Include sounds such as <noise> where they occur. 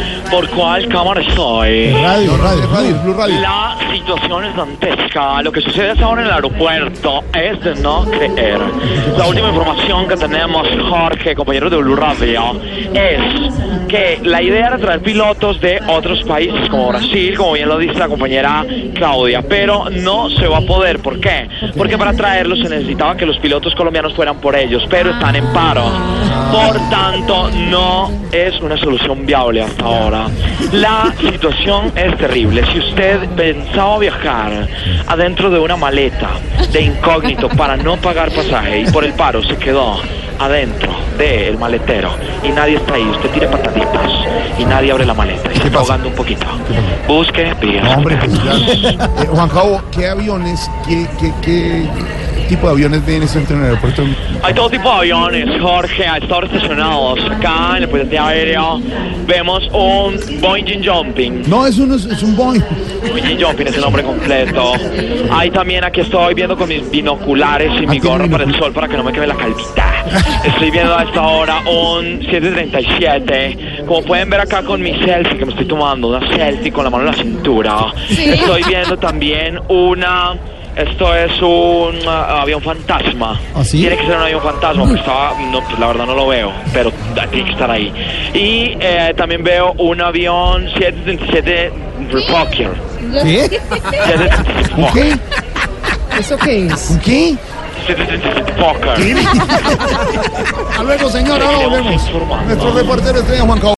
Yeah. ¿Por cuál cámara estoy? Radio, radio, radio, Blue Radio. La situación es dantesca. Lo que sucede hasta ahora en el aeropuerto es de no creer. La última información que tenemos, Jorge, compañero de Blue Radio, es que la idea era traer pilotos de otros países como Brasil, como bien lo dice la compañera Claudia, pero no se va a poder. ¿Por qué? Porque para traerlos se necesitaba que los pilotos colombianos fueran por ellos, pero están en paro. Por tanto, no es una solución viable hasta ahora. La situación es terrible. Si usted pensaba viajar adentro de una maleta de incógnito para no pagar pasaje y por el paro se quedó adentro del maletero y nadie está ahí, usted tire pataditas y nadie abre la maleta y se está pasa? ahogando un poquito. Busque vías. No, hombre, pues ya. <laughs> Eh, Juan Cabo, ¿qué aviones, qué, qué, qué tipo de aviones ven este en el aeropuerto? Hay todo tipo de aviones, Jorge, a estar estacionados acá en el puente aéreo. Vemos un Boeing Jumping. No, es un, es un Boeing. Boeing Jumping es el nombre completo. Hay también, aquí estoy viendo con mis binoculares y mi Ah, tiene gorro para el sol para que no me quede la calvita. Estoy viendo a esta hora un 737. Como pueden ver acá con mi selfie que me estoy tomando, una selfie con la mano en la cintura. Estoy viendo también una... Esto es un ah, avión fantasma. ¿Ah, sí? Tiene que ser un avión fantasma, porque estaba, no, pues la verdad no lo veo, pero tiene que estar ahí. Y eh, también veo un avión 737 Fokker. ¿Qué? 737 ¿Un Fokker. qué? ¿Eso qué es? ¿Un qué? 737 Fokker. Hasta <laughs> luego, señor. Ahora volvemos. Nuestro reportero estrella, Juan Cabo.